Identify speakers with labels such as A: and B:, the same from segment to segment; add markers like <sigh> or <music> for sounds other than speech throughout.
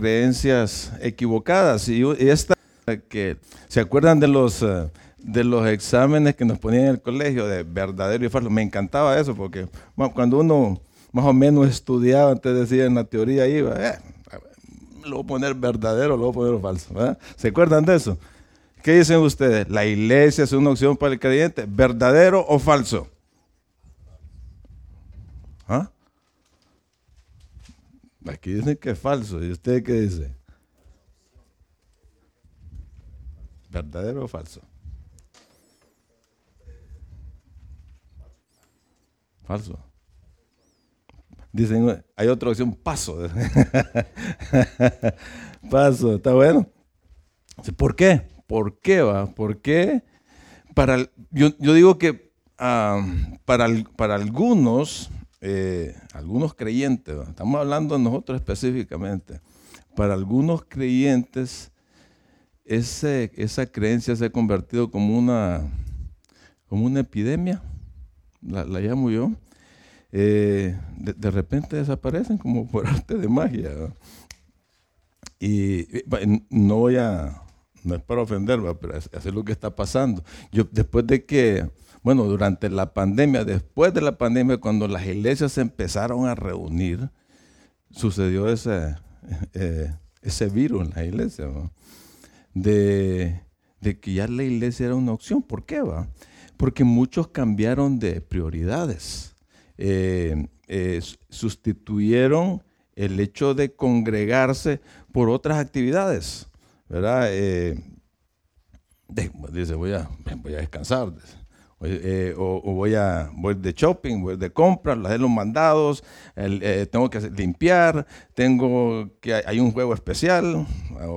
A: creencias equivocadas. Y esta que se acuerdan de los eh, de los exámenes que nos ponían en el colegio de verdadero y falso. Me encantaba eso porque cuando uno más o menos estudiaba, antes decía en la teoría iba, eh, lo voy a poner verdadero, lo voy a poner falso. ¿Se acuerdan de eso? ¿Qué dicen ustedes? ¿La iglesia es una opción para el creyente? ¿Verdadero o falso? ¿Ah? Aquí dicen que es falso. ¿Y usted qué dice? ¿Verdadero o falso? Falso. Dicen, hay otra opción, paso. <laughs> paso, está bueno. ¿Por qué? ¿Por qué va? ¿Por qué? Para, yo, digo que para, para algunos, eh, algunos creyentes, estamos hablando de nosotros específicamente, para algunos creyentes esa creencia se ha convertido como una, como una epidemia, la, llamo yo. Eh, de, repente desaparecen como por <laughs> arte de magia. Y, no voy a, no es para ofender, pero es, es lo que está pasando. Yo, después de que, bueno, durante la pandemia, después de la pandemia, cuando las iglesias se empezaron a reunir, sucedió ese, eh, ese virus en la iglesia, de, que ya la iglesia era una opción. ¿Por qué va? Porque muchos cambiaron de prioridades. Eh, eh, sustituyeron el hecho de congregarse por otras actividades. ¿verdad? Eh, dice, voy a, voy a descansar. Eh, o, voy a voy de shopping, voy de compras, hacer los mandados, eh, tengo que limpiar, tengo que hay un juego especial,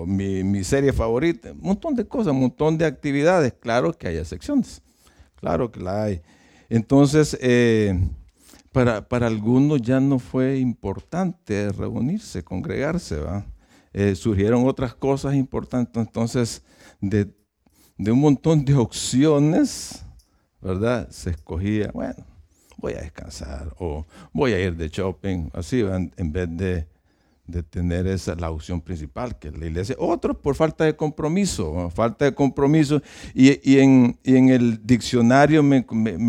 A: mi, serie favorita, un montón de cosas, un montón de actividades. Claro que hay excepciones, claro que la hay. Entonces, para, para algunos ya no fue importante reunirse, congregarse, ¿va? Eh, surgieron otras cosas importantes. Entonces, de, un montón de opciones, ¿verdad? Se escogía, bueno, voy a descansar o voy a ir de shopping, así, en, vez de, tener esa la opción principal, que la iglesia. Otros por falta de compromiso, falta de compromiso. Y, en, el diccionario me,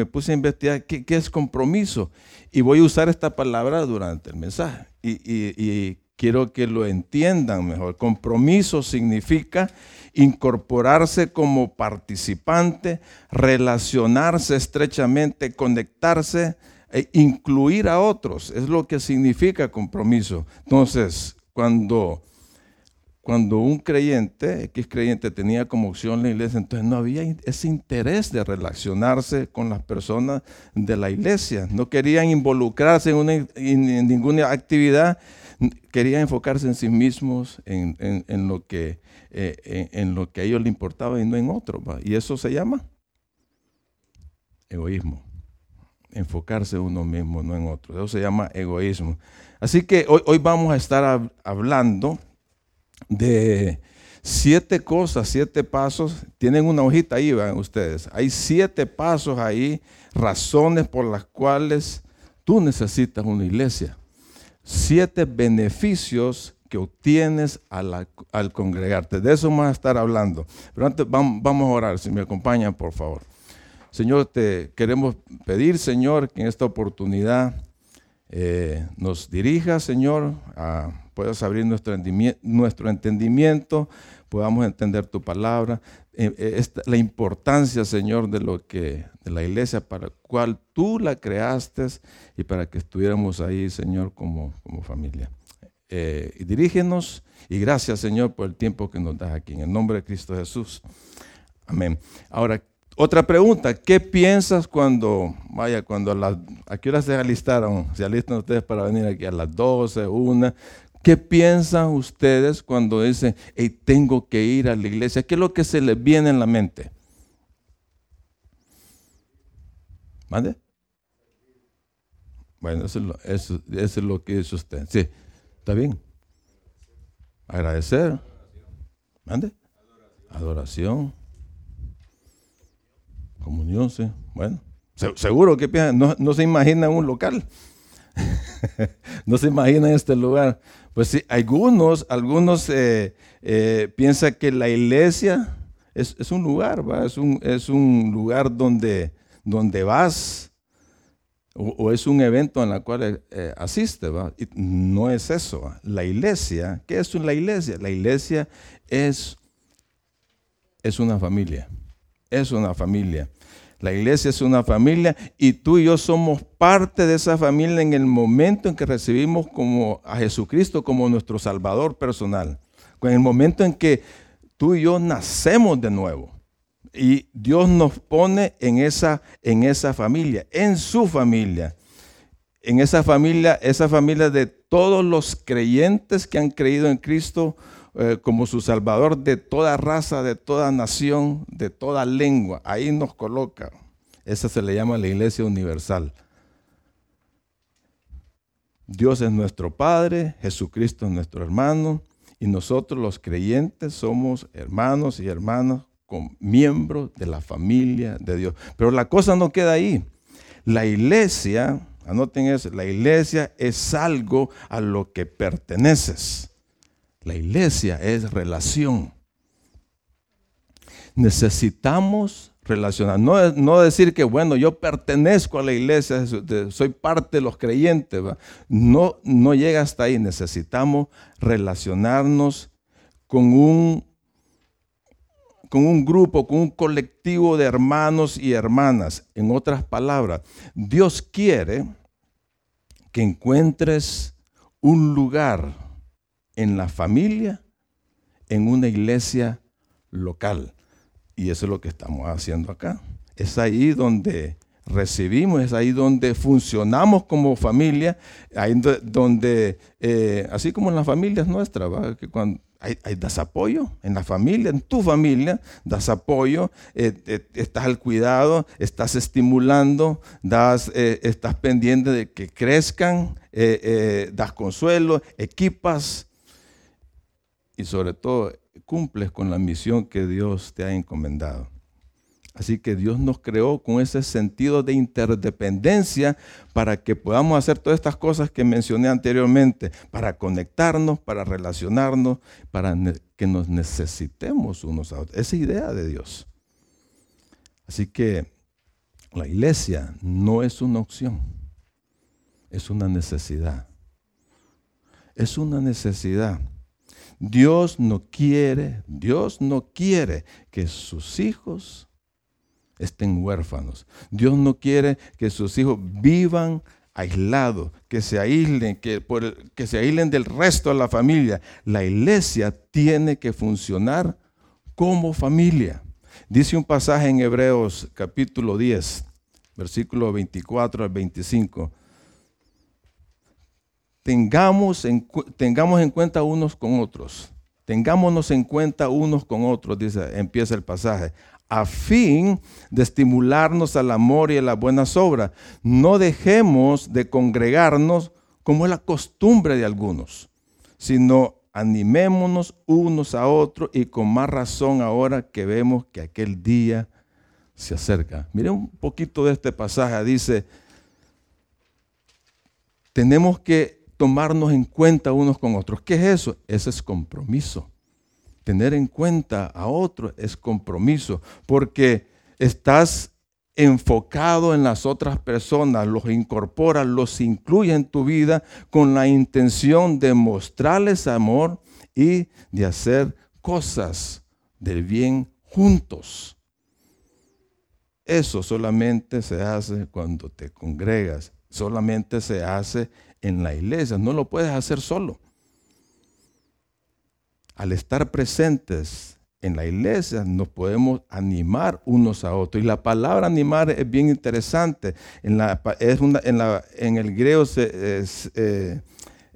A: puse a investigar qué, es compromiso. Y voy a usar esta palabra durante el mensaje. Y, y, quiero que lo entiendan mejor. Compromiso significa incorporarse como participante, relacionarse estrechamente, conectarse e incluir a otros. Es lo que significa compromiso. Entonces, cuando, cuando un creyente, X creyente, tenía como opción la iglesia, entonces no había ese interés de relacionarse con las personas de la iglesia. No querían involucrarse en, en ninguna actividad quería enfocarse en sí mismos, en, lo, que, eh, en, lo que a ellos les importaba y no en otro. Y eso se llama egoísmo. Enfocarse en uno mismo, no en otro. Eso se llama egoísmo. Así que hoy, hoy vamos a estar hablando de siete cosas, siete pasos. Tienen una hojita ahí, vean ustedes. Hay siete pasos ahí, razones por las cuales tú necesitas una iglesia siete beneficios que obtienes al, congregarte. De eso vamos a estar hablando. Pero antes vamos, a orar, si me acompañan, por favor. Señor, te queremos pedir, Señor, que en esta oportunidad eh, nos dirija, Señor, a, puedas abrir nuestro, nuestro entendimiento, podamos entender tu palabra, eh, eh, la importancia, Señor, de lo que de la iglesia para cual tú la creaste y para que estuviéramos ahí, Señor, como, como familia. Eh, y dirígenos y gracias, Señor, por el tiempo que nos das aquí. En el nombre de Cristo Jesús. Amén. Ahora, otra pregunta, ¿qué piensas cuando, vaya, cuando a las, ¿a qué hora se alistaron? ¿Se alistan ustedes para venir aquí a las 12, 1? ¿Qué piensan ustedes cuando dicen, hey, tengo que ir a la iglesia? ¿Qué es lo que se les viene en la mente? ¿Mande? Bueno, eso es, lo, que dice usted. Sí, está bien. Agradecer. ¿Mande? Adoración. Comunión, sí. Bueno, seguro que no, no se imagina un local. <laughs> no se imaginan este lugar. Pues sí, algunos, algunos eh, eh, piensan que la iglesia es, un lugar, ¿va? Es, un, es un lugar donde, donde vas o, es un evento en el cual eh, asiste. ¿va? No es eso. La iglesia, ¿qué es la iglesia? La iglesia es, es una familia. Es una familia. La iglesia es una familia y tú y yo somos parte de esa familia en el momento en que recibimos como a Jesucristo como nuestro Salvador personal. En el momento en que tú y yo nacemos de nuevo. Y Dios nos pone en esa, en esa familia, en su familia. En esa familia, esa familia de todos los creyentes que han creído en Cristo eh, como su Salvador de toda raza, de toda nación, de toda lengua. Ahí nos coloca. Esa se le llama la iglesia universal. Dios es nuestro Padre, Jesucristo es nuestro hermano y nosotros los creyentes somos hermanos y hermanas con miembros de la familia de Dios. Pero la cosa no queda ahí. La iglesia, anoten eso, la iglesia es algo a lo que perteneces. La iglesia es relación. Necesitamos relacionar. No, decir que, bueno, yo pertenezco a la iglesia, soy parte de los creyentes. No, no llega hasta ahí. Necesitamos relacionarnos con un, con un grupo, con un colectivo de hermanos y hermanas. En otras palabras, Dios quiere que encuentres un lugar en la familia, en una iglesia local. Y eso es lo que estamos haciendo acá. Es ahí donde recibimos, es ahí donde funcionamos como familia, ahí donde, eh, así como en las familias nuestras, que cuando hay, das apoyo en la familia, en tu familia, das apoyo, eh, eh, estás al cuidado, estás estimulando, das, estás pendiente de que crezcan, das consuelo, equipas, y sobre todo cumples con la misión que Dios te ha encomendado. Así que Dios nos creó con ese sentido de interdependencia para que podamos hacer todas estas cosas que mencioné anteriormente, para conectarnos, para relacionarnos, para que nos necesitemos unos a otros. Esa idea de Dios. Así que la iglesia no es una opción, es una necesidad. Es una necesidad. Dios no quiere, Dios no quiere que sus hijos estén huérfanos. Dios no quiere que sus hijos vivan aislados, que se aíslen, que, que se aíslen del resto de la familia. La iglesia tiene que funcionar como familia. Dice un pasaje en Hebreos capítulo 10, versículo 24 al 25 tengamos en, tengamos en cuenta unos con otros. Tengámonos en cuenta unos con otros, dice, empieza el pasaje, a fin de estimularnos al amor y a las buenas obras. No dejemos de congregarnos como es la costumbre de algunos, sino animémonos unos a otros y con más razón ahora que vemos que aquel día se acerca. Miren un poquito de este pasaje, dice, tenemos que tomarnos en cuenta unos con otros. ¿Qué es eso? Ese es compromiso. Tener en cuenta a otros es compromiso, porque estás enfocado en las otras personas, los incorporas, los incluye en tu vida con la intención de mostrarles amor y de hacer cosas del bien juntos. Eso solamente se hace cuando te congregas, solamente se hace en la iglesia, no lo puedes hacer solo. Al estar presentes en la iglesia nos podemos animar unos a otros. Y la palabra animar es bien interesante. En, la, es en, el griego es, eh, eh,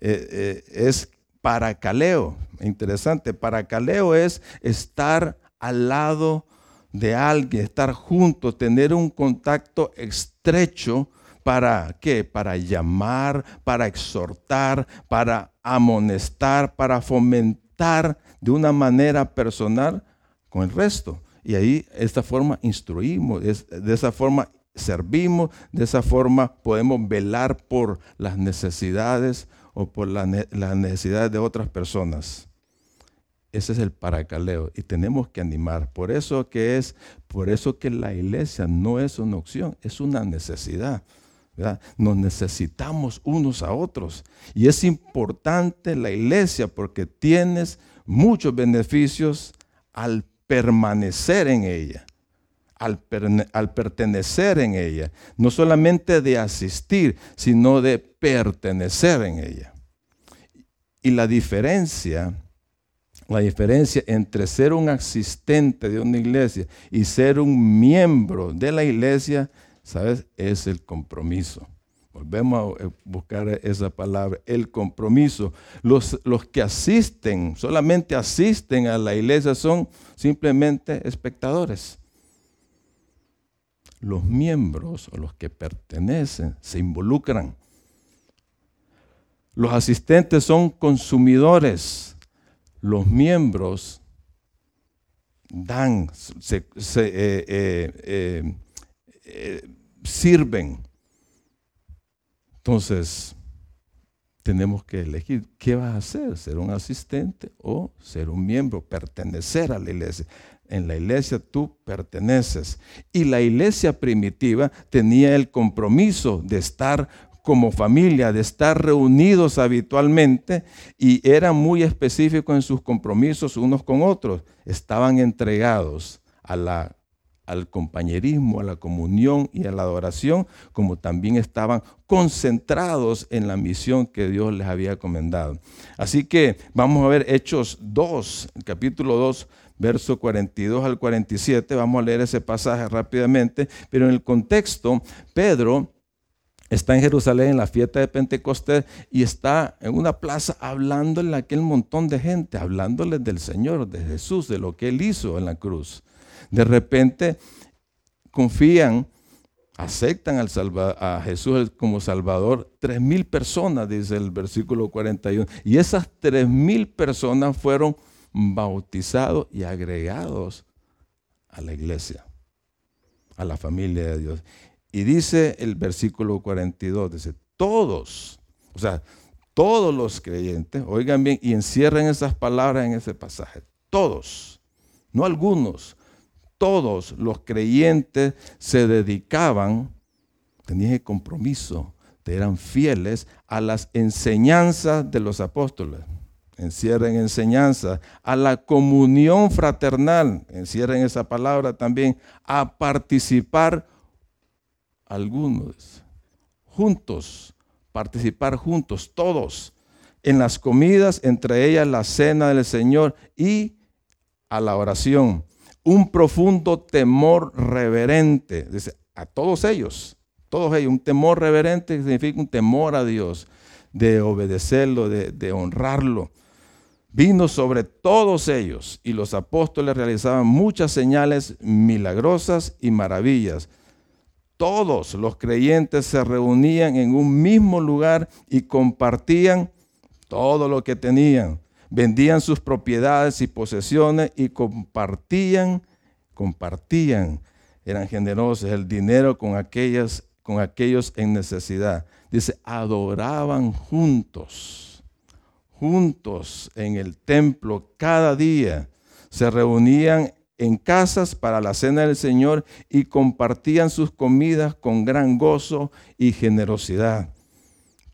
A: eh, es paracaleo. Interesante. Paracaleo es estar al lado de alguien, estar juntos, tener un contacto estrecho ¿Para qué? Para llamar, para exhortar, para amonestar, para fomentar de una manera personal con el resto. Y ahí, de esta forma, instruimos, de esa forma servimos, de esa forma podemos velar por las necesidades o por las necesidades de otras personas. Ese es el paracaleo y tenemos que animar. Por eso que es, por eso que la iglesia no es una opción, es una necesidad. Nos necesitamos unos a otros. Y es importante la iglesia porque tienes muchos beneficios al permanecer en ella, al, al, pertenecer en ella. No solamente de asistir, sino de pertenecer en ella. Y la diferencia, la diferencia entre ser un asistente de una iglesia y ser un miembro de la iglesia ¿sabes? Es el compromiso. Volvemos a eh, buscar esa palabra, el compromiso. Los, los que asisten, solamente asisten a la iglesia, son simplemente espectadores. Los miembros o los que pertenecen se involucran. Los asistentes son consumidores. Los miembros dan, se, eh, eh, sirven. Entonces, tenemos que elegir qué vas a hacer, ser un asistente o ser un miembro, pertenecer a la iglesia. En la iglesia tú perteneces. Y la iglesia primitiva tenía el compromiso de estar como familia, de estar reunidos habitualmente y era muy específico en sus compromisos unos con otros. Estaban entregados a la al compañerismo, a la comunión y a la adoración, como también estaban concentrados en la misión que Dios les había encomendado. Así que vamos a ver Hechos 2, capítulo 2, verso 42 al 47. Vamos a leer ese pasaje rápidamente, pero en el contexto, Pedro está en Jerusalén en la fiesta de Pentecostés y está en una plaza hablándole a aquel montón de gente, hablándoles del Señor, de Jesús, de lo que Él hizo en la cruz. De repente confían, aceptan al a Jesús como Salvador. Tres mil personas, dice el versículo 41. Y esas tres mil personas fueron bautizados y agregados a la iglesia, a la familia de Dios. Y dice el versículo 42, dice, todos, o sea, todos los creyentes, oigan bien y encierren esas palabras en ese pasaje, todos, no algunos, todos los creyentes se dedicaban, tenían compromiso, eran fieles a las enseñanzas de los apóstoles. Encierren enseñanzas, a la comunión fraternal, encierren esa palabra también, a participar algunos, juntos, participar juntos, todos, en las comidas, entre ellas la cena del Señor y a la oración un profundo temor reverente. Dice, a todos ellos, todos ellos, un temor reverente significa un temor a Dios, de obedecerlo, de, de honrarlo. Vino sobre todos ellos y los apóstoles realizaban muchas señales milagrosas y maravillas. Todos los creyentes se reunían en un mismo lugar y compartían todo lo que tenían vendían sus propiedades y posesiones y compartían, compartían, eran generosos el dinero con, aquellas, con aquellos en necesidad. Dice, adoraban juntos, juntos en el templo cada día. Se reunían en casas para la cena del Señor y compartían sus comidas con gran gozo y generosidad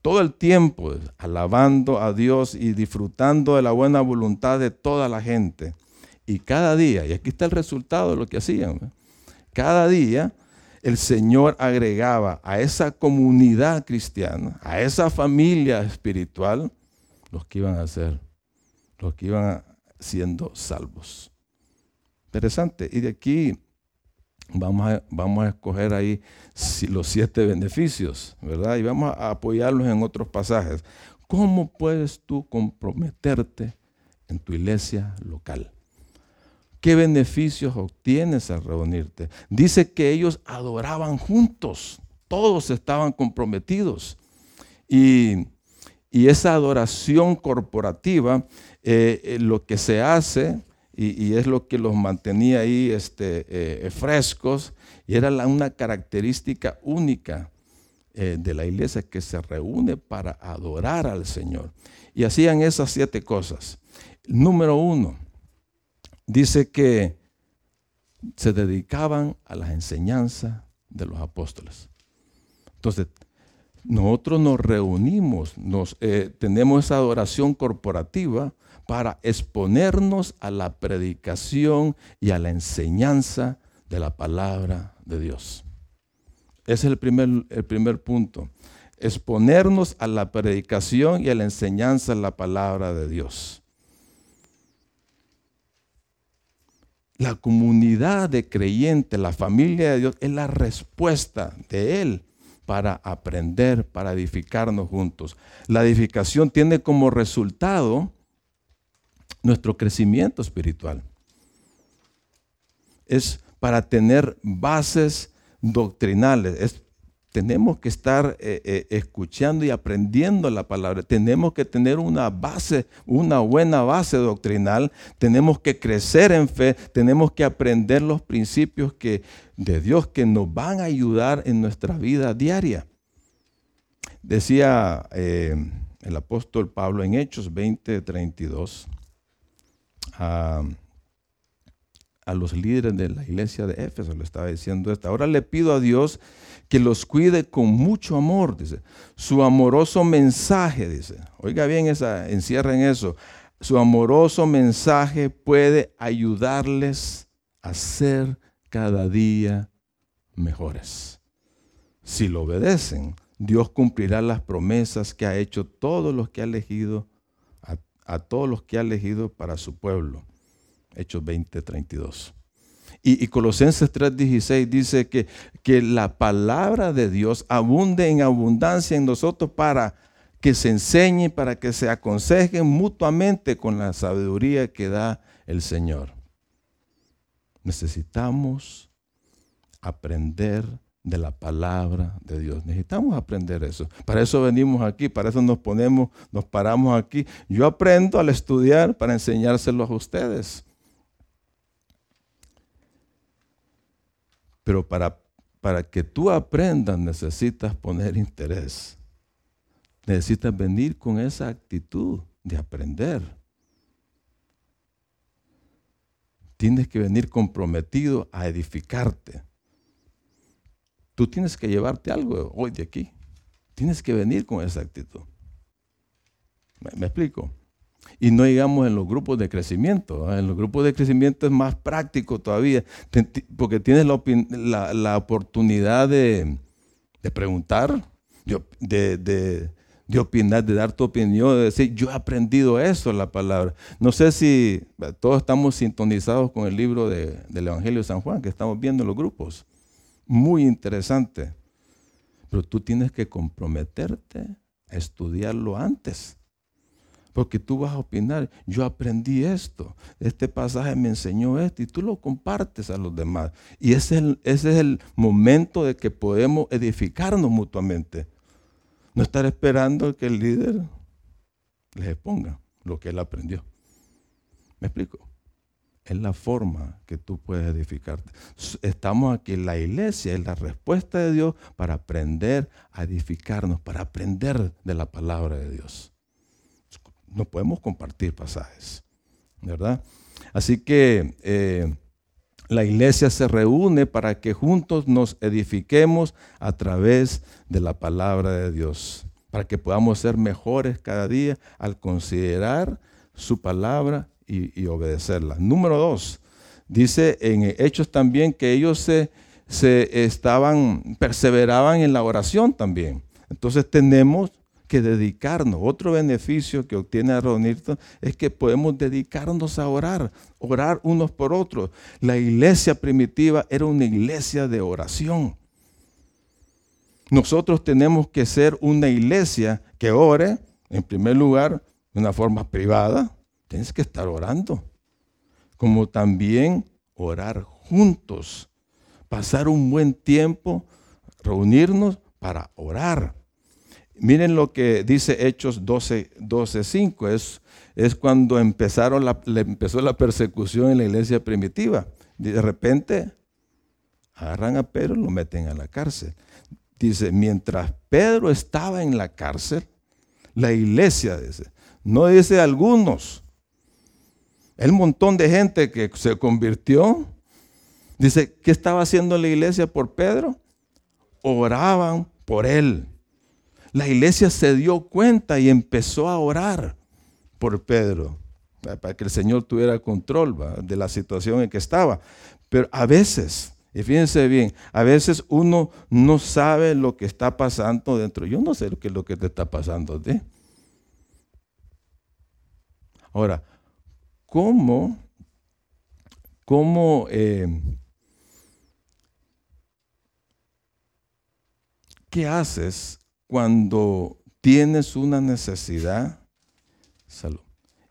A: todo el tiempo alabando a Dios y disfrutando de la buena voluntad de toda la gente. Y cada día, y aquí está el resultado de lo que hacían, cada día el Señor agregaba a esa comunidad cristiana, a esa familia espiritual, los que iban a ser, los que iban siendo salvos. Interesante. Y de aquí Vamos a, vamos a escoger ahí los siete beneficios, ¿verdad? Y vamos a apoyarlos en otros pasajes. ¿Cómo puedes tú comprometerte en tu iglesia local? ¿Qué beneficios obtienes al reunirte? Dice que ellos adoraban juntos, todos estaban comprometidos. Y, esa adoración corporativa, eh, eh, lo que se hace y, es lo que los mantenía ahí este, eh, frescos y era una característica única eh, de la iglesia que se reúne para adorar al Señor. Y hacían esas siete cosas. Número uno, dice que se dedicaban a las enseñanzas de los apóstoles. Entonces, nosotros nos reunimos, nos, eh, tenemos esa adoración corporativa para exponernos a la predicación y a la enseñanza de la palabra de Dios. Ese es el primer, el primer punto. Exponernos a la predicación y a la enseñanza de la palabra de Dios. La comunidad de creyentes, la familia de Dios, es la respuesta de Él para aprender, para edificarnos juntos. La edificación tiene como resultado nuestro crecimiento espiritual. Es para tener bases doctrinales. Tenemos que estar eh, eh, escuchando y aprendiendo la palabra. Tenemos que tener una base, una buena base doctrinal. Tenemos que crecer en fe. Tenemos que aprender los principios que, de Dios que nos van a ayudar en nuestra vida diaria. Decía eh, el apóstol Pablo en Hechos 20, 32 a, los líderes de la iglesia de Éfeso, le estaba diciendo esto. Ahora le pido a Dios que los cuide con mucho amor, dice. Su amoroso mensaje, dice. Oiga bien, esa, encierren eso. Su amoroso mensaje puede ayudarles a ser cada día mejores. Si lo obedecen, Dios cumplirá las promesas que ha hecho todos los que ha elegido a todos los que ha elegido para su pueblo. Hechos 20, 32. Y, y Colosenses 3:16 dice que, que la palabra de Dios abunde en abundancia en nosotros para que se enseñe, para que se aconsejen mutuamente con la sabiduría que da el Señor. Necesitamos aprender de la palabra de Dios. Necesitamos aprender eso. Para eso venimos aquí, para eso nos ponemos, nos paramos aquí. Yo aprendo al estudiar para enseñárselos a ustedes. Pero para, para que tú aprendas necesitas poner interés. Necesitas venir con esa actitud de aprender. Tienes que venir comprometido a edificarte Tú tienes que llevarte algo hoy de aquí. Tienes que venir con esa actitud. ¿Me, explico? Y no digamos en los grupos de crecimiento. En los grupos de crecimiento es más práctico todavía, porque tienes la, oportunidad de, preguntar, de, de, opinar, de dar tu opinión, de decir, yo he aprendido eso, la palabra. No sé si todos estamos sintonizados con el libro del Evangelio de San Juan, que estamos viendo en los grupos muy interesante. Pero tú tienes que comprometerte a estudiarlo antes. Porque tú vas a opinar, yo aprendí esto, este pasaje me enseñó esto y tú lo compartes a los demás. Y ese es el, momento de que podemos edificarnos mutuamente. No estar esperando que el líder les exponga lo que él aprendió. ¿Me explico? es la forma que tú puedes edificarte. Estamos aquí, la iglesia es la respuesta de Dios para aprender a edificarnos, para aprender de la palabra de Dios. No podemos compartir pasajes, ¿verdad? Así que eh, la iglesia se reúne para que juntos nos edifiquemos a través de la palabra de Dios, para que podamos ser mejores cada día al considerar su palabra y, obedecerla. Número dos, dice en Hechos también que ellos se, se estaban, perseveraban en la oración también. Entonces tenemos que dedicarnos. Otro beneficio que obtiene reunirnos es que podemos dedicarnos a orar, orar unos por otros. La iglesia primitiva era una iglesia de oración. Nosotros tenemos que ser una iglesia que ore, en primer lugar, de una forma privada, Tienes que estar orando. Como también orar juntos. Pasar un buen tiempo, reunirnos para orar. Miren lo que dice Hechos 12, 12 5. Es, es cuando empezaron empezó la persecución en la iglesia primitiva. De repente agarran a Pedro y lo meten a la cárcel. Dice, mientras Pedro estaba en la cárcel, la iglesia dice, no dice algunos, el montón de gente que se convirtió, dice, ¿qué estaba haciendo la iglesia por Pedro? Oraban por él. La iglesia se dio cuenta y empezó a orar por Pedro, para que el Señor tuviera control de la situación en que estaba. Pero a veces, y fíjense bien, a veces uno no sabe lo que está pasando dentro. Yo no sé qué es lo que te está pasando a ti. Ahora, ¿cómo, cómo eh, ¿qué haces cuando tienes una necesidad salud,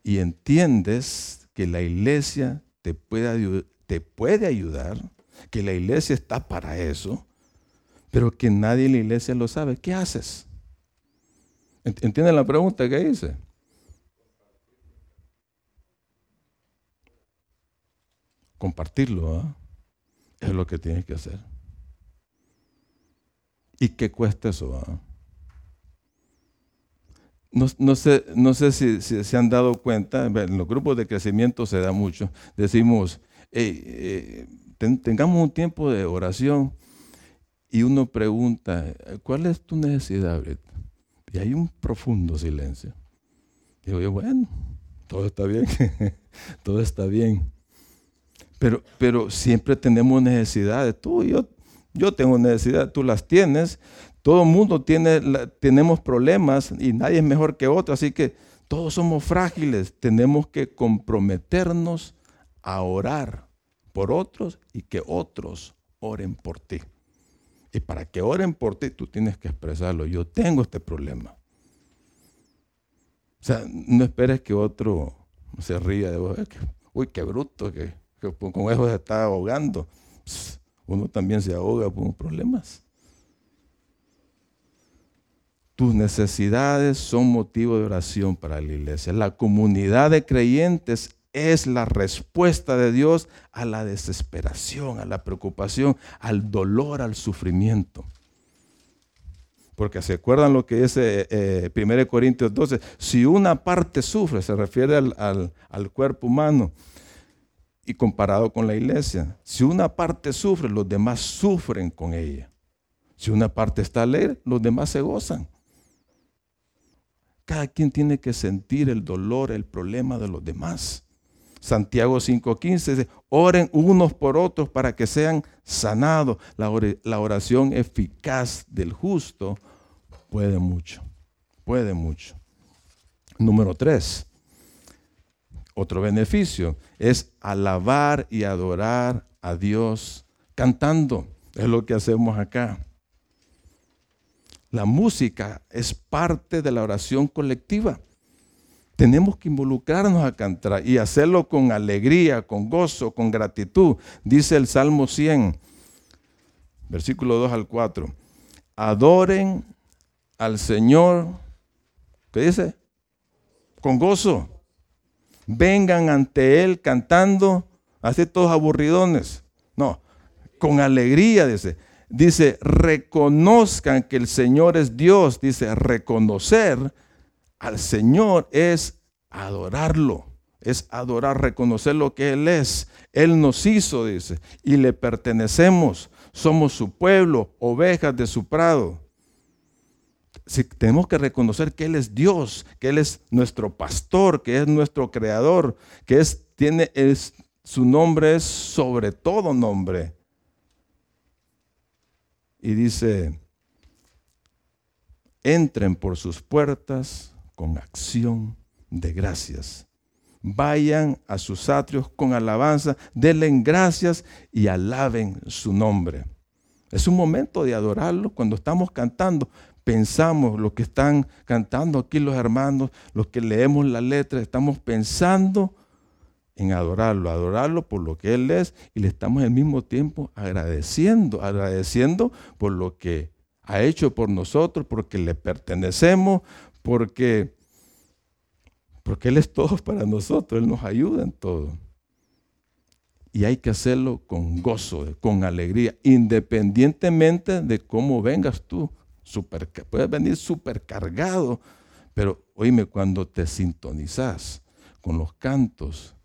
A: y entiendes que la iglesia te puede, te puede ayudar, que la iglesia está para eso, pero que nadie en la iglesia lo sabe, ¿qué haces? ¿Entienden la pregunta que hice? Compartirlo, ¿ah? es lo que tienes que hacer. ¿Y qué cuesta eso? ¿ah? No, sé, no sé si, se han dado cuenta, en los grupos de crecimiento se da mucho. Decimos, eh, tengamos un tiempo de oración y uno pregunta, ¿cuál es tu necesidad Y hay un profundo silencio. Digo yo, bueno, todo está bien, <laughs> todo está bien. Pero, pero siempre tenemos necesidades. Tú y yo, yo tengo necesidades, tú las tienes. Todo el mundo tiene, tenemos problemas y nadie es mejor que otro, así que todos somos frágiles. Tenemos que comprometernos a orar por otros y que otros oren por ti. Y para que oren por ti, tú tienes que expresarlo. Yo tengo este problema. O sea, no esperes que otro se ría de vos. Uy, qué bruto, que, con eso se está ahogando. Uno también se ahoga por problemas. Tus necesidades son motivo de oración para la iglesia. La comunidad de creyentes es la respuesta de Dios a la desesperación, a la preocupación, al dolor, al sufrimiento. Porque se acuerdan lo que dice eh, 1 eh, Corintios 12, si una parte sufre, se refiere al, al cuerpo humano, y comparado con la iglesia, si una parte sufre, los demás sufren con ella. Si una parte está alegre, los demás se gozan. Cada quien tiene que sentir el dolor, el problema de los demás. Santiago 5:15 dice, oren unos por otros para que sean sanados. La oración eficaz del justo puede mucho, puede mucho. Número 3, otro beneficio es alabar y adorar a Dios cantando. Es lo que hacemos acá. La música es parte de la oración colectiva. Tenemos que involucrarnos a cantar y hacerlo con alegría, con gozo, con gratitud. Dice el Salmo 100, versículo 2 al 4. Adoren al Señor. ¿Qué dice? Con gozo. Vengan ante Él cantando, así todos aburridones. No, con alegría, dice dice, reconozcan que el Señor es Dios. Dice, reconocer al Señor es adorarlo. Es adorar, reconocer lo que Él es. Él nos hizo, dice, y le pertenecemos. Somos su pueblo, ovejas de su prado. Si tenemos que reconocer que Él es Dios, que Él es nuestro pastor, que es nuestro creador, que es, tiene, es, su nombre es sobre todo nombre y dice, entren por sus puertas con acción de gracias. Vayan a sus atrios con alabanza, denle gracias y alaben su nombre. Es un momento de adorarlo cuando estamos cantando. Pensamos lo que están cantando aquí los hermanos, los que leemos la letra, estamos pensando en adorarlo, adorarlo por lo que Él es y le estamos al mismo tiempo agradeciendo, agradeciendo por lo que ha hecho por nosotros, porque le pertenecemos, porque, porque Él es todo <laughs> para nosotros, Él nos ayuda en todo. Y hay que hacerlo con gozo, con alegría, independientemente de cómo vengas tú. Super, puedes venir supercargado, pero oíme, cuando te sintonizas con los cantos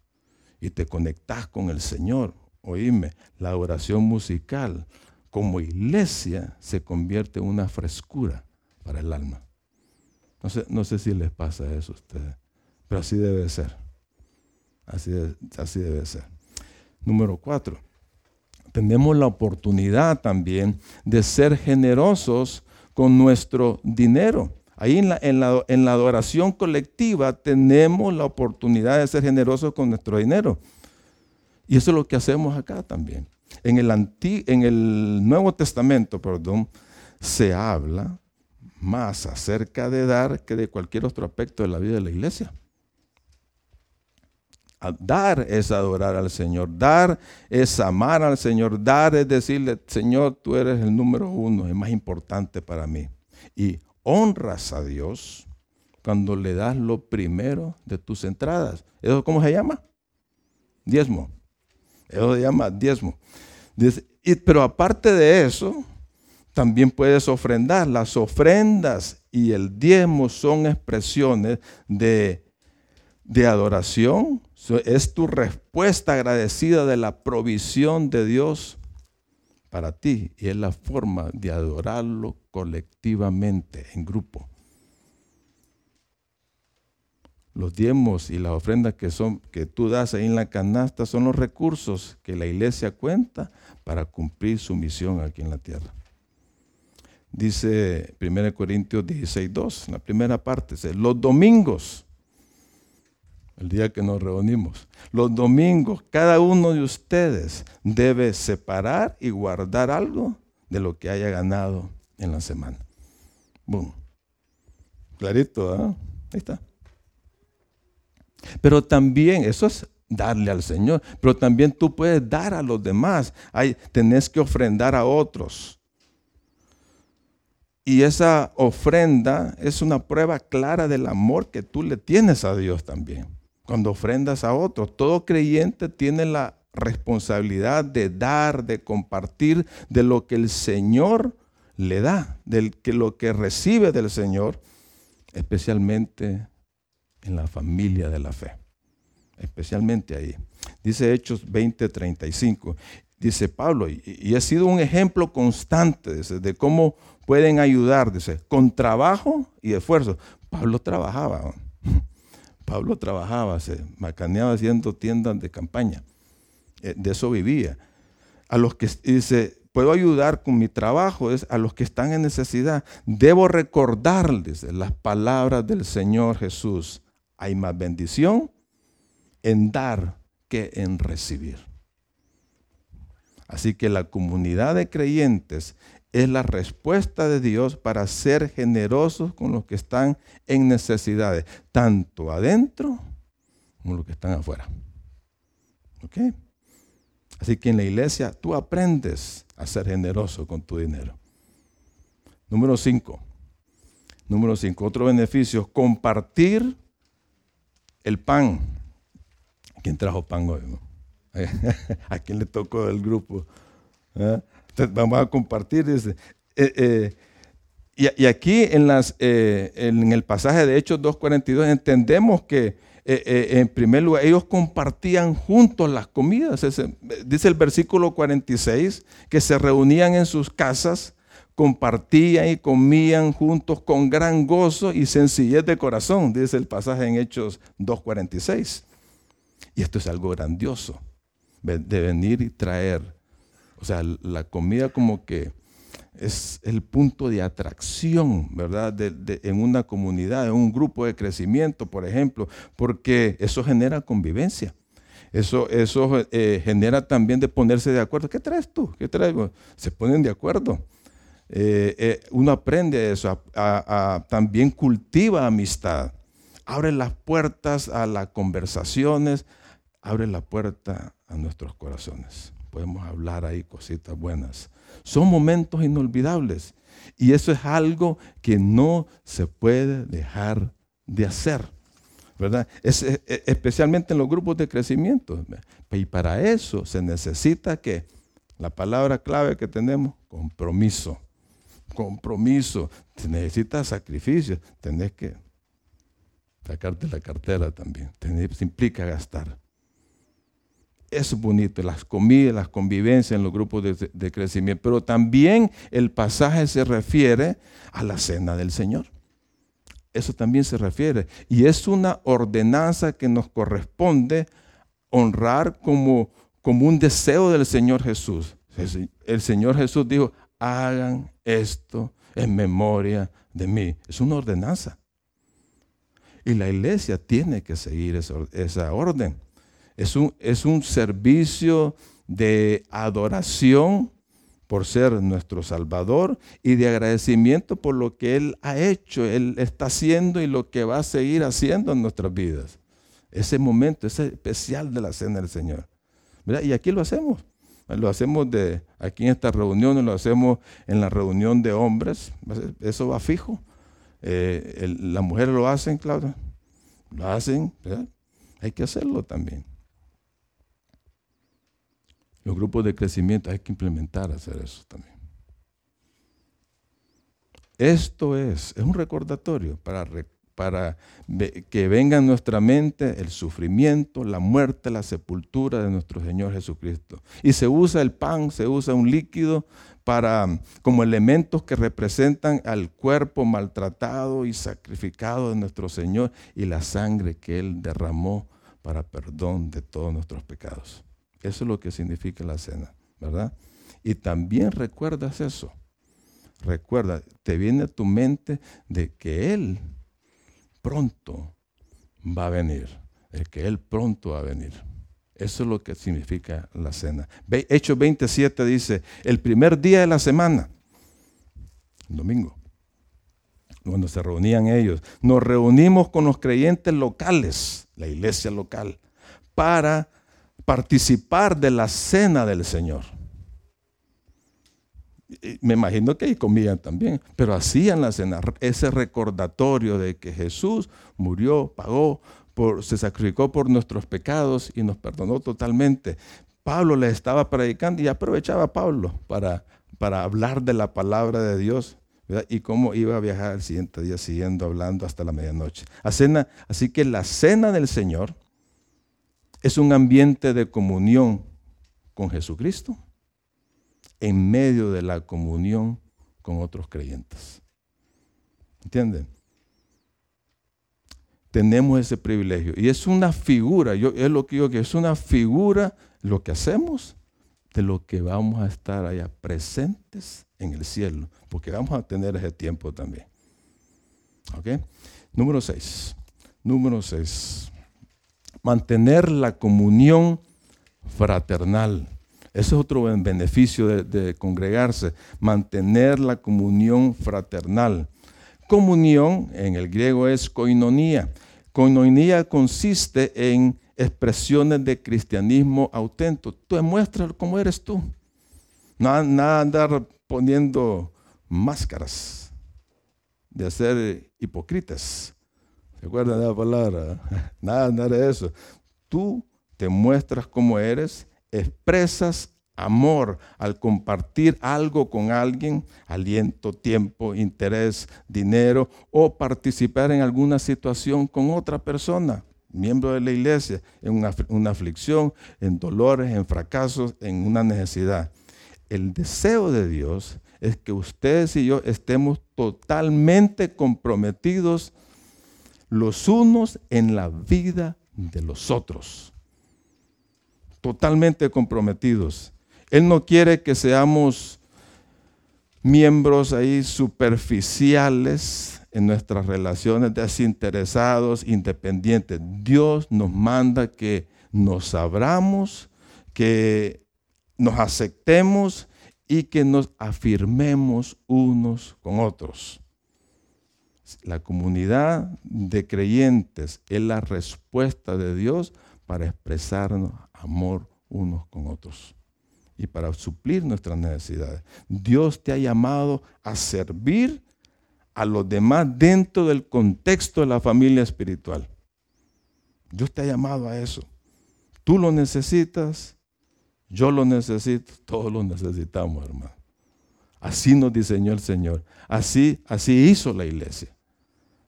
A: y te conectas con el Señor, oíme, la oración musical como iglesia se convierte en una frescura para el alma. No sé, no sé si les pasa eso a ustedes, pero así debe ser. Así, así debe ser. Número cuatro, tenemos la oportunidad también de ser generosos con nuestro dinero. Ahí en la, en, la, en la, adoración colectiva tenemos la oportunidad de ser generosos con nuestro dinero. Y eso es lo que hacemos acá también. En el, en el Nuevo Testamento, perdón, se habla más acerca de dar que de cualquier otro aspecto de la vida de la iglesia. dar es adorar al Señor, dar es amar al Señor, dar es decirle, Señor, tú eres el número uno, el más importante para mí. Y honras a Dios cuando le das lo primero de tus entradas. ¿Eso cómo se llama? Diezmo. Eso se llama diezmo. pero aparte de eso, también puedes ofrendar. Las ofrendas y el diezmo son expresiones de, de adoración. Es tu respuesta agradecida de la provisión de Dios para ti. Y es la forma de adorarlo colectivamente, en grupo los diezmos y las ofrendas que, son, que tú das ahí en la canasta son los recursos que la iglesia cuenta para cumplir su misión aquí en la tierra. Dice 1 Corintios 16, 2, en la primera parte, dice, los domingos, el día que nos reunimos, los domingos, cada uno de ustedes debe separar y guardar algo de lo que haya ganado en la semana. Boom. Clarito, ¿ah? Ahí está. Pero también, eso es darle al Señor, pero también tú puedes dar a los demás. Hay, tenés que ofrendar a otros. Y esa ofrenda es una prueba clara del amor que tú le tienes a Dios también. Cuando ofrendas a otros, todo creyente tiene la responsabilidad de dar, de compartir de lo que el Señor le da, de lo que recibe del Señor, especialmente en la familia de la fe, especialmente ahí. Dice Hechos 20:35, dice Pablo, y, ha sido un ejemplo constante de cómo pueden ayudar, dice, con trabajo y esfuerzo. Pablo trabajaba, <laughs> Pablo trabajaba, se macaneaba haciendo tiendas de campaña, eh, de eso vivía. A los que dice, puedo ayudar con mi trabajo es a los que están en necesidad. Debo recordarles las palabras del Señor Jesús hay más bendición en dar que en recibir. Así que la comunidad de creyentes es la respuesta de Dios para ser generosos con los que están en necesidades, tanto adentro como los que están afuera. ¿Ok? Así que en la iglesia tú aprendes a ser generoso con tu dinero. Número 5. Número 5. Otro beneficio, compartir el pan. ¿Quién trajo pan hoy? <laughs> ¿A quién le tocó del grupo? ¿Ah? vamos a compartir. Eh, eh, y, aquí en, eh, en el pasaje de Hechos 2.42 entendemos que en primer lugar ellos compartían juntos las comidas. dice el versículo 46 que se reunían en sus casas compartían y comían juntos con gran gozo y sencillez de corazón, dice el pasaje en Hechos 2.46. Y esto es algo grandioso, de venir y traer. O sea, la comida como que es el punto de atracción, ¿verdad? en una comunidad, en un grupo de crecimiento, por ejemplo, porque eso genera convivencia. Eso, eso eh, genera también de ponerse de acuerdo. ¿Qué traes tú? ¿Qué traigo? Se ponen de acuerdo. Eh, eh, uno aprende eso, también cultiva amistad, abre las puertas a las conversaciones, abre la puerta a nuestros corazones. podemos hablar ahí cositas buenas. Son momentos inolvidables y eso es algo que no se puede dejar de hacer. ¿verdad? Es, especialmente en los grupos de crecimiento. Y para eso se necesita que la palabra clave que tenemos, compromiso. Compromiso. Se necesita sacrificio. Tenés que sacarte la cartera también. se implica gastar. Es bonito, las comidas, las convivencias en los grupos de, de crecimiento, pero también el pasaje se refiere a la cena del Señor. Eso también se refiere. Y es una ordenanza que nos corresponde honrar como, como un deseo del Señor Jesús. El Señor Jesús dijo, hagan esto en memoria de mí. Es una ordenanza. Y la iglesia tiene que seguir esa, orden. Es un, es un servicio de adoración por ser nuestro Salvador y de agradecimiento por lo que Él ha hecho, Él está haciendo y lo que va a seguir haciendo en nuestras vidas. Ese momento, ese especial de la cena del Señor. Y aquí lo hacemos. Lo hacemos de aquí en estas reuniones, lo hacemos en la reunión de hombres. Eso va fijo. Eh, las mujeres lo hacen, claro. Lo hacen. Hay que hacerlo también. Los grupos de crecimiento hay que implementar hacer eso también. Esto es, es un recordatorio para, que venga en nuestra mente el sufrimiento, la muerte, la sepultura de nuestro Señor Jesucristo. Y se usa el pan, se usa un líquido para, como elementos que representan al cuerpo maltratado y sacrificado de nuestro Señor y la sangre que Él derramó para perdón de todos nuestros pecados. Eso es lo que significa la cena, ¿verdad? Y también recuerdas eso. Recuerda, te viene a tu mente de que Él pronto va a venir. El que Él pronto va a venir. Eso es lo que significa la cena. Hechos 27 dice, el primer día de la semana, domingo, cuando se reunían ellos, nos reunimos con los creyentes locales, la iglesia local, para participar de la cena del Señor. me imagino que ahí comían también, pero hacían la cena, ese recordatorio de que Jesús murió, pagó, por, se sacrificó por nuestros pecados y nos perdonó totalmente. Pablo le estaba predicando y aprovechaba Pablo para, para hablar de la palabra de Dios y cómo iba a viajar el siguiente día siguiendo hablando hasta la medianoche. así que la cena del Señor es un ambiente de comunión con Jesucristo en medio de la comunión con otros creyentes. ¿Entienden? Tenemos ese privilegio. Y es una figura, yo, es lo que digo que es una figura lo que hacemos de lo que vamos a estar allá presentes en el cielo, porque vamos a tener ese tiempo también. ¿Ok? Número 6. Número 6 mantener la comunión fraternal. Ese es otro beneficio de, congregarse, mantener la comunión fraternal. Comunión en el griego es koinonia. Koinonia consiste en expresiones de cristianismo auténtico. Tú demuestras cómo eres tú. Nada, nada andar poniendo máscaras de ser hipócritas. Recuerda la palabra? <laughs> Nada, nada de eso. Tú te muestras como eres, expresas amor al compartir algo con alguien, aliento, tiempo, interés, dinero o participar en alguna situación con otra persona, miembro de la iglesia, en una, una, aflicción, en dolores, en fracasos, en una necesidad. El deseo de Dios es que ustedes y yo estemos totalmente comprometidos los unos en la vida de los otros. Totalmente comprometidos. Él no quiere que seamos miembros ahí superficiales en nuestras relaciones, desinteresados, independientes. Dios nos manda que nos abramos, que nos aceptemos y que nos afirmemos unos con otros. La comunidad de creyentes es la respuesta de Dios para expresarnos amor unos con otros. y para suplir nuestras necesidades. Dios te ha llamado a servir a los demás dentro del contexto de la familia espiritual. Dios te ha llamado a eso. Tú lo necesitas, yo lo necesito, todos lo necesitamos, hermano. Así nos diseñó el Señor. Así, así hizo la iglesia.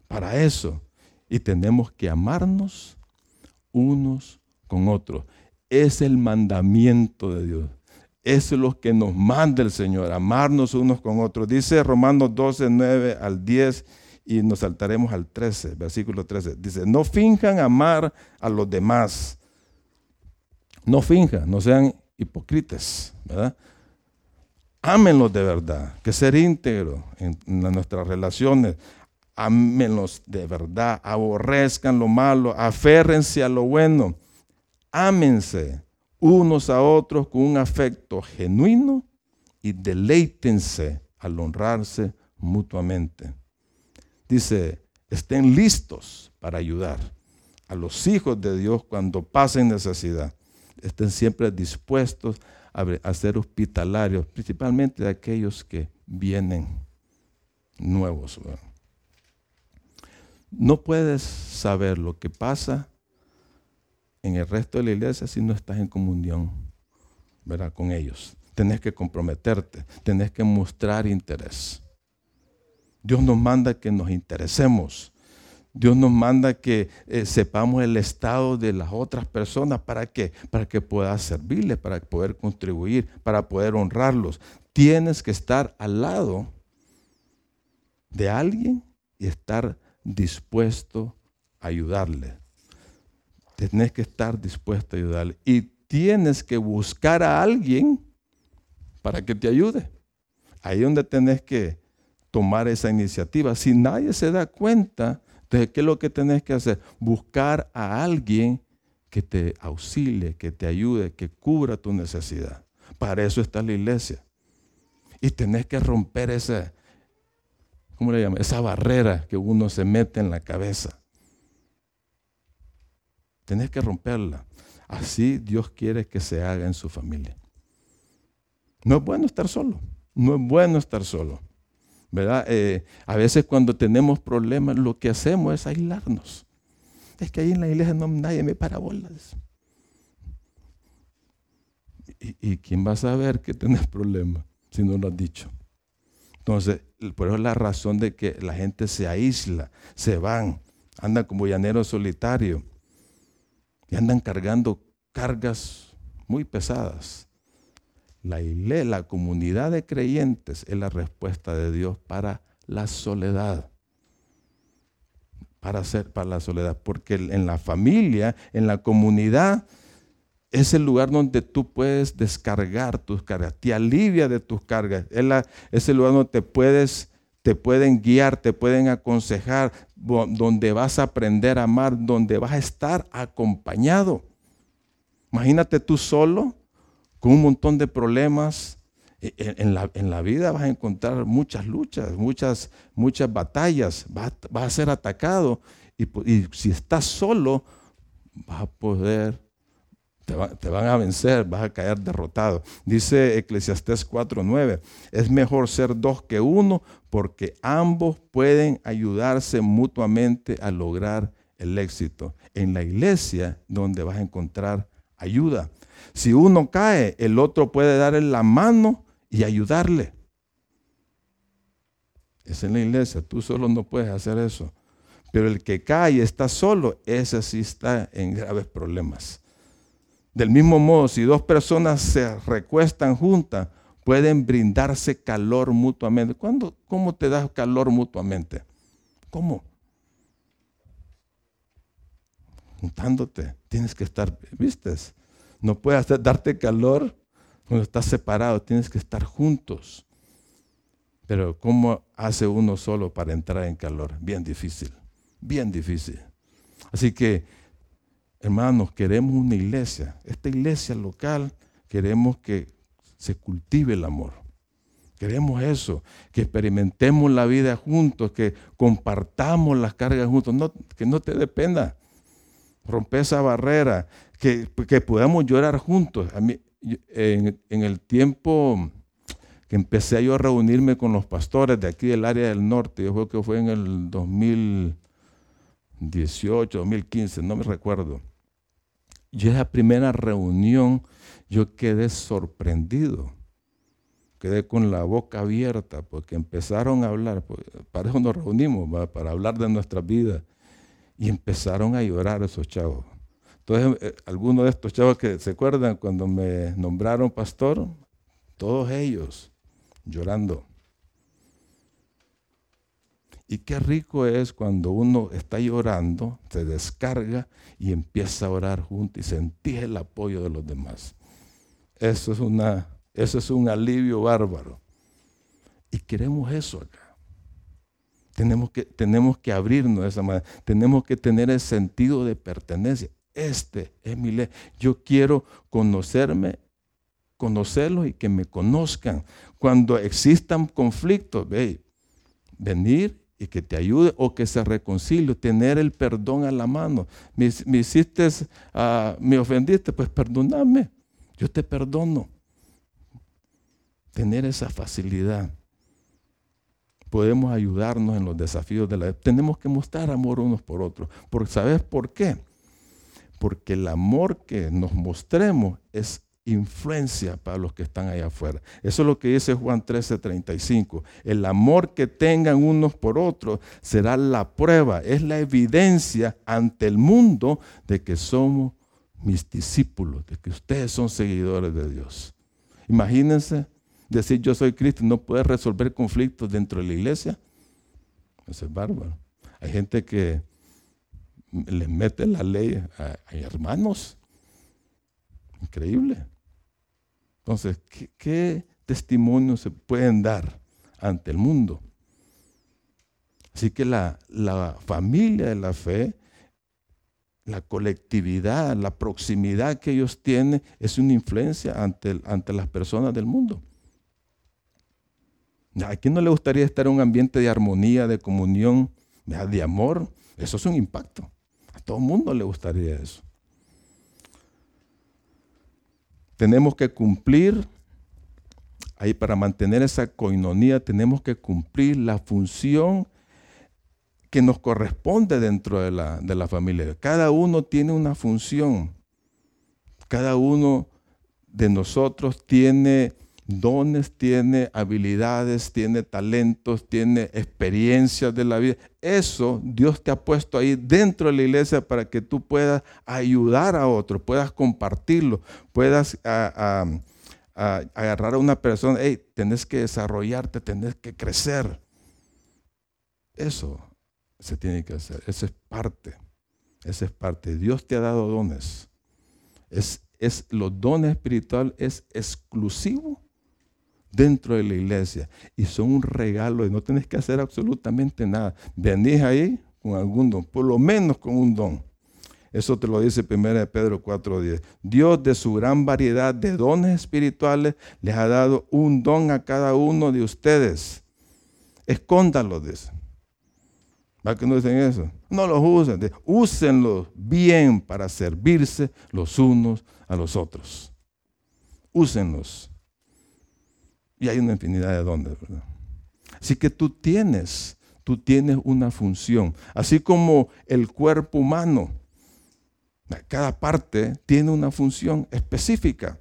A: Para eso. Y tenemos que amarnos unos con otros. Es el mandamiento de Dios. Es lo que nos manda el Señor, amarnos unos con otros. Dice Romanos 12, 9 al 10 y nos saltaremos al 13, versículo 13. Dice, no finjan amar a los demás. No finjan, no sean hipócritas, ¿verdad? Ámenlos de verdad, que ser íntegro en, nuestras relaciones. Ámenlos de verdad, aborrezcan lo malo, aférrense a lo bueno. Ámense unos a otros con un afecto genuino y deleítense al honrarse mutuamente dice, estén listos para ayudar a los hijos de Dios cuando pasen necesidad. Estén siempre dispuestos a, ser hospitalarios, principalmente de aquellos que vienen nuevos. No puedes saber lo que pasa en el resto de la iglesia si no estás en comunión ¿verdad? con ellos. Tenés que comprometerte, tenés que mostrar interés. Dios nos manda que nos interesemos. Dios nos manda que eh, sepamos el estado de las otras personas para que para que puedas servirles, para poder contribuir, para poder honrarlos. Tienes que estar al lado de alguien y estar dispuesto a ayudarle. Tienes que estar dispuesto a ayudarle y tienes que buscar a alguien para que te ayude. Ahí donde tenés que tomar esa iniciativa. Si nadie se da cuenta, de ¿qué es lo que tenés que hacer? Buscar a alguien que te auxilie, que te ayude, que cubra tu necesidad. Para eso está la iglesia. Y tenés que romper esa, ¿cómo le llaman? Esa barrera que uno se mete en la cabeza. Tenés que romperla. Así Dios quiere que se haga en su familia. No es bueno estar solo. No es bueno estar solo. ¿verdad? Eh, a veces cuando tenemos problemas lo que hacemos es aislarnos. Es que ahí en la iglesia no nadie me para bolas. ¿Y, quién va a saber que tenés problemas si no lo has dicho? Entonces, por eso es la razón de que la gente se aísla, se van, andan como llaneros solitarios y andan cargando cargas muy pesadas. La la comunidad de creyentes es la respuesta de Dios para la soledad. Para hacer para la soledad. Porque en la familia, en la comunidad, es el lugar donde tú puedes descargar tus cargas, te alivia de tus cargas. Es, el lugar donde te puedes, te pueden guiar, te pueden aconsejar, donde vas a aprender a amar, donde vas a estar acompañado. Imagínate tú solo con un montón de problemas. E, e, en la, en la, vida vas a encontrar muchas luchas, muchas, muchas batallas, vas, a ser atacado y, si estás solo, vas a poder, te, van a vencer, vas a caer derrotado. Dice Eclesiastés 4.9, es mejor ser dos que uno porque ambos pueden ayudarse mutuamente a lograr el éxito. En la iglesia donde vas a encontrar ayuda. Si uno cae, el otro puede darle la mano y ayudarle. Es en la iglesia, tú solo no puedes hacer eso. Pero el que cae y está solo, ese sí está en graves problemas. Del mismo modo, si dos personas se recuestan juntas, pueden brindarse calor mutuamente. ¿Cuándo, ¿Cómo te das calor mutuamente? ¿Cómo? Juntándote. Tienes que estar, ¿vistes? No puedes darte calor cuando estás separado, tienes que estar juntos. Pero ¿cómo hace uno solo para entrar en calor? Bien difícil, bien difícil. Así que, hermanos, queremos una iglesia. Esta iglesia local queremos que se cultive el amor. Queremos eso, que experimentemos la vida juntos, que compartamos las cargas juntos, que no te dependa. Rompe esa barrera, que, podamos llorar juntos. A mí, en, el tiempo que empecé yo a reunirme con los pastores de aquí del área del norte, yo creo que fue en el 2018, 2015, no me recuerdo. Y esa primera reunión yo quedé sorprendido, quedé con la boca abierta porque empezaron a hablar, pues, para eso nos reunimos, para hablar de nuestra vida, y empezaron a llorar esos chavos. Entonces, eh, algunos de estos chavos que se acuerdan cuando me nombraron pastor, todos ellos llorando. Y qué rico es cuando uno está llorando, se descarga y empieza a orar junto y sentir el apoyo de los demás. Eso es, una, eso es un alivio bárbaro. Y queremos eso acá. Tenemos que, tenemos que abrirnos de esa manera. Tenemos que tener el sentido de pertenencia. Este es mi ley. Yo quiero conocerme, conocerlos y que me conozcan. Cuando existan conflictos, ve, venir y que te ayude o que se reconcilie, tener el perdón a la mano. Me, hiciste, ah, me ofendiste, pues perdóname. Yo te perdono. Tener esa facilidad. Podemos ayudarnos en los desafíos de la vida. Tenemos que mostrar amor unos por otros. ¿Sabes por qué? porque el amor que nos mostremos es influencia para los que están allá afuera. Eso es lo que dice Juan 13:35. El amor que tengan unos por otros será la prueba, es la evidencia ante el mundo de que somos mis discípulos, de que ustedes son seguidores de Dios. Imagínense decir yo soy Cristo y no puede resolver conflictos dentro de la iglesia. Eso es bárbaro. Hay gente que le mete la ley a, hermanos. Increíble. Entonces, ¿qué, testimonios se pueden dar ante el mundo? Así que la, familia de la fe, la colectividad, la proximidad que ellos tienen es una influencia ante, ante las personas del mundo. ¿A quién no le gustaría estar en un ambiente de armonía, de comunión, de amor? Eso es un impacto todo el mundo le gustaría eso. Tenemos que cumplir, ahí para mantener esa coinonía, tenemos que cumplir la función que nos corresponde dentro de la, de la familia. Cada uno tiene una función. Cada uno de nosotros tiene dones, tiene habilidades, tiene talentos, tiene experiencias de la vida. Eso Dios te ha puesto ahí dentro de la iglesia para que tú puedas ayudar a otros, puedas compartirlo, puedas agarrar a una persona, hey, tenés que desarrollarte, tenés que crecer. Eso se tiene que hacer, eso es parte, eso es parte. Dios te ha dado dones. Es, es, los dones espirituales es exclusivo dentro de la iglesia y son un regalo y no tienes que hacer absolutamente nada. Venís ahí con algún don, por lo menos con un don. Eso te lo dice 1 Pedro 4:10. Dios de su gran variedad de dones espirituales les ha dado un don a cada uno de ustedes. Escóndalos, dice. ¿Va que no dicen eso? No los usen. Úsenlos bien para servirse los unos a los otros. Úsenlos. Y hay una infinidad de dones, ¿verdad? Así que tú tienes, tú tienes una función. Así como el cuerpo humano, cada parte tiene una función específica.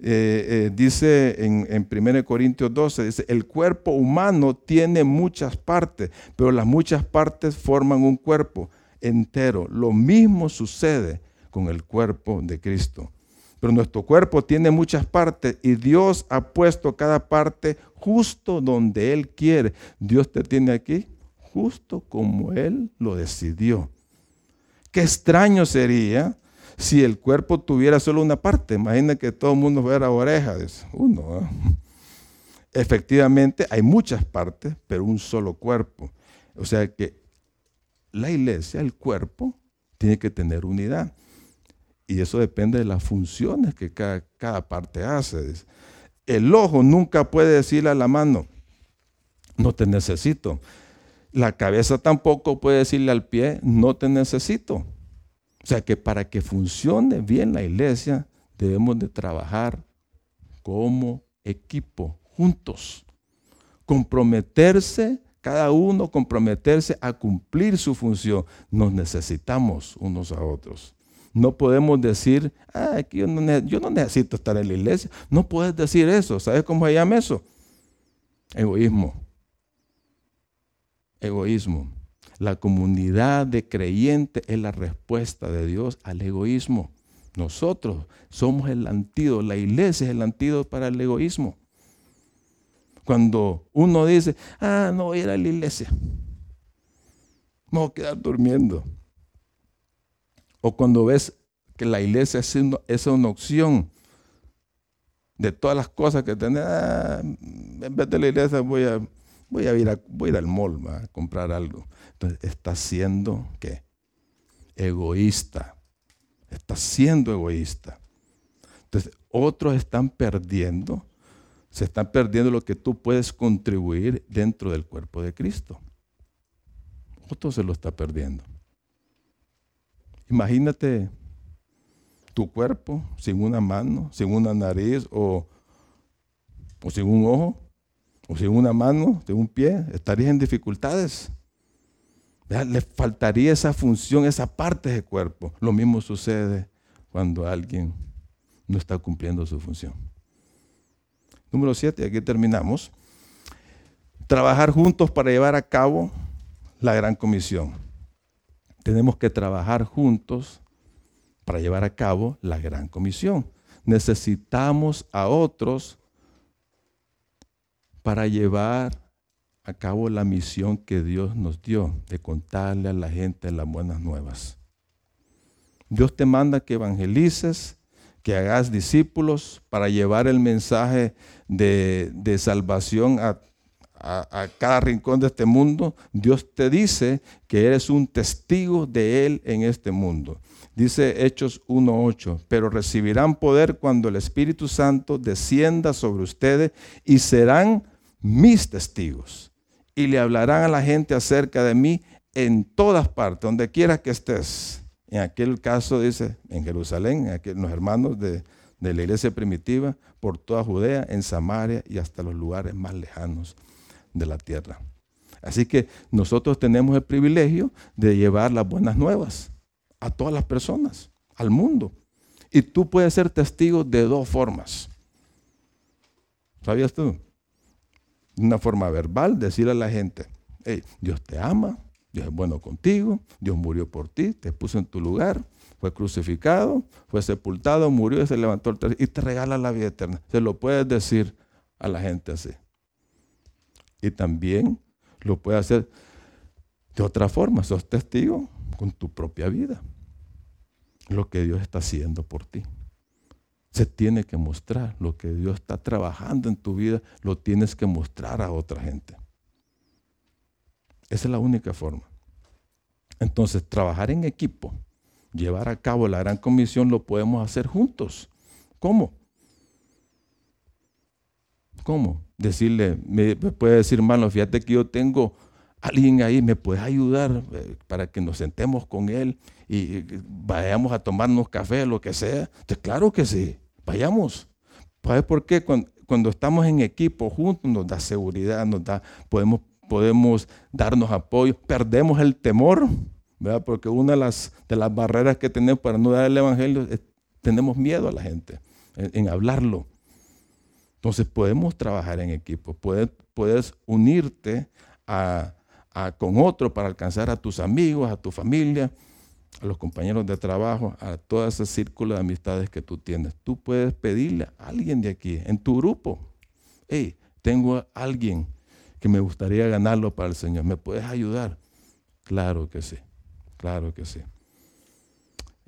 A: Eh, eh, dice en, en 1 Corintios 12, dice, el cuerpo humano tiene muchas partes, pero las muchas partes forman un cuerpo entero. Lo mismo sucede con el cuerpo de Cristo. Pero nuestro cuerpo tiene muchas partes y Dios ha puesto cada parte justo donde Él quiere. Dios te tiene aquí justo como Él lo decidió. Qué extraño sería si el cuerpo tuviera solo una parte. Imagina que todo el mundo fuera orejas. Uno. Efectivamente, hay muchas partes, pero un solo cuerpo. O sea que la iglesia, el cuerpo, tiene que tener unidad. Y eso depende de las funciones que cada, parte hace. El ojo nunca puede decirle a la mano, no te necesito. La cabeza tampoco puede decirle al pie, no te necesito. O sea que para que funcione bien la iglesia debemos de trabajar como equipo, juntos. Comprometerse, cada uno comprometerse a cumplir su función. Nos necesitamos unos a otros. No podemos decir, ah, yo, no, yo no necesito estar en la iglesia. No puedes decir eso. ¿Sabes cómo se llama eso? Egoísmo. Egoísmo. La comunidad de creyentes es la respuesta de Dios al egoísmo. Nosotros somos el antídoto, la iglesia es el antídoto para el egoísmo. Cuando uno dice, ah, no voy a ir a la iglesia, me voy a quedar durmiendo. O cuando ves que la iglesia es una, opción de todas las cosas que tenés, ah, en vez de la iglesia voy a, voy a, ir, a, voy al mall a comprar algo. Entonces, está siendo, ¿qué? Egoísta. Está siendo egoísta. Entonces, otros están perdiendo, se están perdiendo lo que tú puedes contribuir dentro del cuerpo de Cristo. Otro se lo está perdiendo. Imagínate tu cuerpo sin una mano, sin una nariz o, o sin un ojo, o sin una mano, sin un pie, estarías en dificultades. Le faltaría esa función, esa parte del cuerpo. Lo mismo sucede cuando alguien no está cumpliendo su función. Número siete, aquí terminamos. Trabajar juntos para llevar a cabo la gran comisión. Tenemos que trabajar juntos para llevar a cabo la gran comisión. Necesitamos a otros para llevar a la misión que Dios nos dio de contarle a la gente las buenas nuevas. Dios te manda que evangelices, que hagas discípulos para llevar el mensaje de, salvación a, a, cada rincón de este mundo. Dios te dice que eres un testigo de Él en este mundo. Dice Hechos 1.8, pero recibirán poder cuando el Espíritu Santo descienda sobre ustedes y serán mis testigos y le hablarán a la gente acerca de mí en todas partes, donde quiera que estés. En aquel caso dice, en Jerusalén, en los hermanos de, de la iglesia primitiva, por toda Judea, en Samaria y hasta los lugares más lejanos de la tierra. Así que nosotros tenemos el privilegio de llevar las buenas nuevas a todas las personas, al mundo. Y tú puedes ser testigo de dos formas. ¿Sabías tú? una forma verbal, decirle a la gente, Dios te ama, Dios es bueno contigo, Dios murió por ti, te puso en tu lugar, fue crucificado, fue sepultado, murió y se levantó el y te regala la vida eterna. Se lo puedes decir a la gente así. Y también lo puedes hacer de otra forma, sos testigo con tu propia vida. Lo que Dios está haciendo por ti se tiene que mostrar. Lo que Dios está trabajando en tu vida, lo tienes que mostrar a otra gente. Esa es la única forma. Entonces, trabajar en equipo, llevar a cabo la gran comisión, lo podemos hacer juntos. ¿Cómo? ¿Cómo? Decirle, me, puede decir, hermano, fíjate que yo tengo alguien ahí, ¿me puedes ayudar eh, para que nos sentemos con él y vayamos a tomarnos café, lo que sea? Pues claro que sí, vayamos. ¿Sabes por qué? Cuando, estamos en equipo juntos nos da seguridad, nos da, podemos, podemos darnos apoyo, perdemos el temor, ¿verdad? Porque una de las, de las barreras que tenemos para no dar el evangelio es tenemos miedo a la gente en, hablarlo. Entonces podemos trabajar en equipo, puedes, unirte a, con otro para alcanzar a tus amigos, a tu familia, a los compañeros de trabajo, a todo ese círculo de amistades que tú tienes. Tú puedes pedirle a alguien de aquí, en tu grupo, hey, tengo a alguien que me gustaría ganarlo para el Señor, ¿me puedes ayudar? Claro que sí, claro que sí.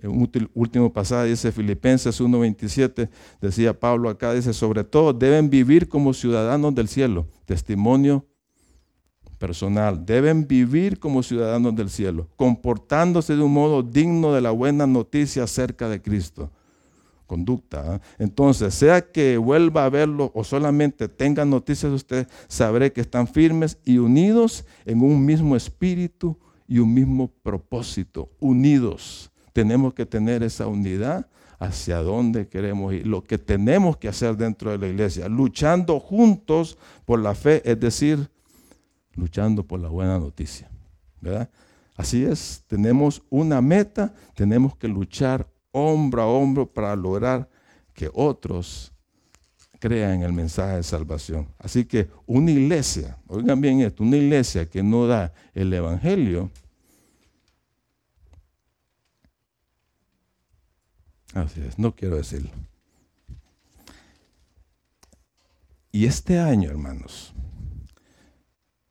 A: Un último pasado dice Filipenses 1.27, decía Pablo acá, dice, sobre todo deben vivir como ciudadanos del cielo, testimonio personal. Deben vivir como ciudadanos del cielo, comportándose de un modo digno de la buena noticia acerca de Cristo. Conducta. ¿eh? Entonces, sea que vuelva a verlo o solamente tenga noticias de usted, sabré que están firmes y unidos en un mismo espíritu y un mismo propósito. Unidos. Tenemos que tener esa unidad hacia dónde queremos ir, lo que tenemos que hacer dentro de la iglesia, luchando juntos por la fe, es decir, luchando por la buena noticia. ¿verdad? Así es, tenemos una meta, tenemos que luchar hombro a hombro para lograr que otros crean en el mensaje de salvación. Así que una iglesia, oigan bien esto, una iglesia que no da el Evangelio, así es, no quiero decirlo. Y este año, hermanos,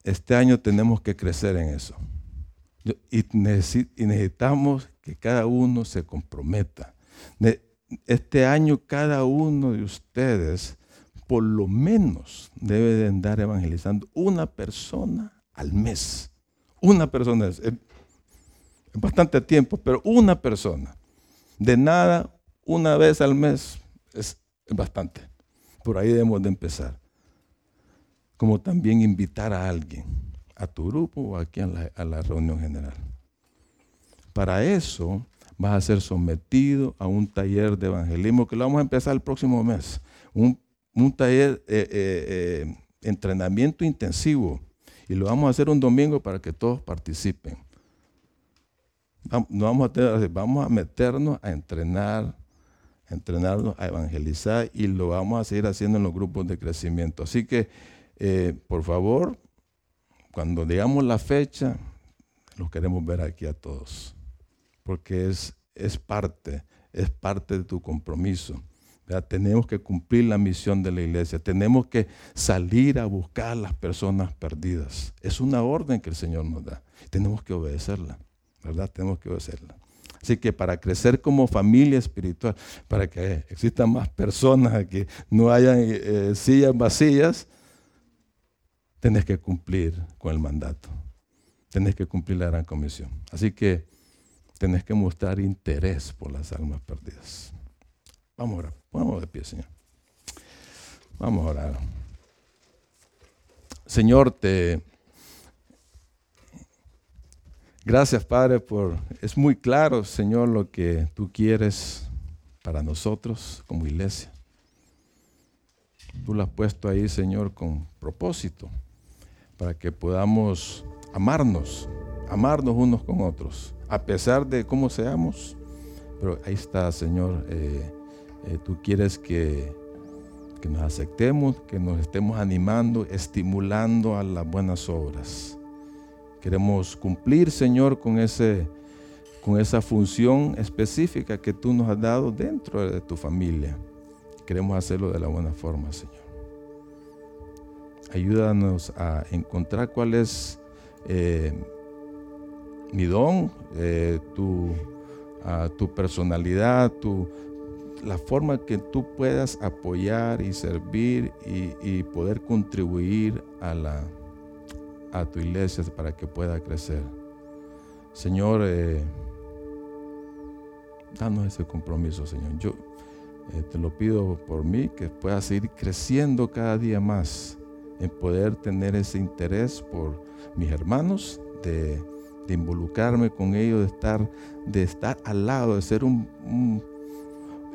A: este año tenemos que crecer en eso. Y necesitamos que cada uno se comprometa. Este año cada uno de ustedes por lo menos debe de andar evangelizando una persona al mes. Una persona. Es, es bastante tiempo, pero una persona. De nada, una vez al mes es bastante. Por ahí debemos de empezar. Como también invitar a alguien a tu grupo o aquí a la, reunión general. Para eso vas a ser sometido a un taller de evangelismo que lo vamos a empezar el próximo mes. Un, taller, eh, eh, eh, entrenamiento intensivo. Y lo vamos a hacer un domingo para que todos participen. Vamos a, vamos a meternos a entrenar, a entrenarnos a evangelizar y lo vamos a seguir haciendo en los grupos de crecimiento. Así que, por favor, cuando digamos la fecha, los queremos ver aquí a todos, porque es, es parte, es parte de tu compromiso. Tenemos que cumplir la misión de la iglesia, tenemos que salir a buscar a las personas perdidas. Es una orden que el Señor nos da, tenemos que obedecerla, ¿verdad? Tenemos que obedecerla. Así que para crecer como familia espiritual, para que existan más personas, que no hayan eh, sillas vacías, tenés que cumplir con el mandato. Tenés que cumplir la gran comisión. Así que tenés que mostrar interés por las almas perdidas. Vamos a orar. Vamos de pie, Señor. Vamos a orar. Señor, te... Gracias, Padre, por... Es muy claro, Señor, lo que tú quieres para nosotros como iglesia. Tú lo has puesto ahí, Señor, con propósito para que podamos amarnos, amarnos unos con otros, a pesar de cómo seamos. Pero ahí está, Señor, eh, eh, tú quieres que, que nos aceptemos, que nos estemos animando, estimulando a las buenas obras. Queremos cumplir, Señor, con, ese, con esa función específica que tú nos has dado dentro de tu familia. Queremos hacerlo de la buena forma, Señor ayúdanos a encontrar cuál es eh, mi don, eh, tu, tu, personalidad, tu, la forma que tú puedas apoyar y servir y, poder contribuir a, la, a tu iglesia para que pueda crecer. Señor, eh, danos ese compromiso, Señor. Yo te lo pido por mí, que pueda seguir creciendo cada día más en poder tener ese interés por mis hermanos, de, involucrarme con ellos, de estar, de estar al lado, de ser un,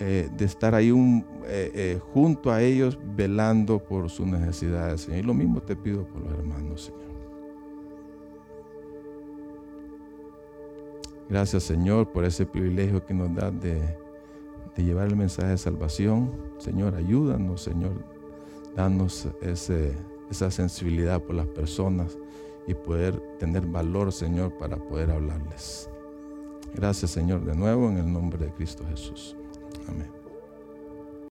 A: eh, de estar ahí un, eh, eh, junto a ellos, velando por sus necesidades, Señor. Y lo mismo te pido por los hermanos, Señor. Gracias, Señor, por ese privilegio que nos da de, llevar el mensaje de salvación. Señor, ayúdanos, Señor. Danos esa sensibilidad por las personas y poder tener valor, Señor, para poder hablarles. Gracias, Señor, de nuevo en el nombre de Cristo Jesús. Amén.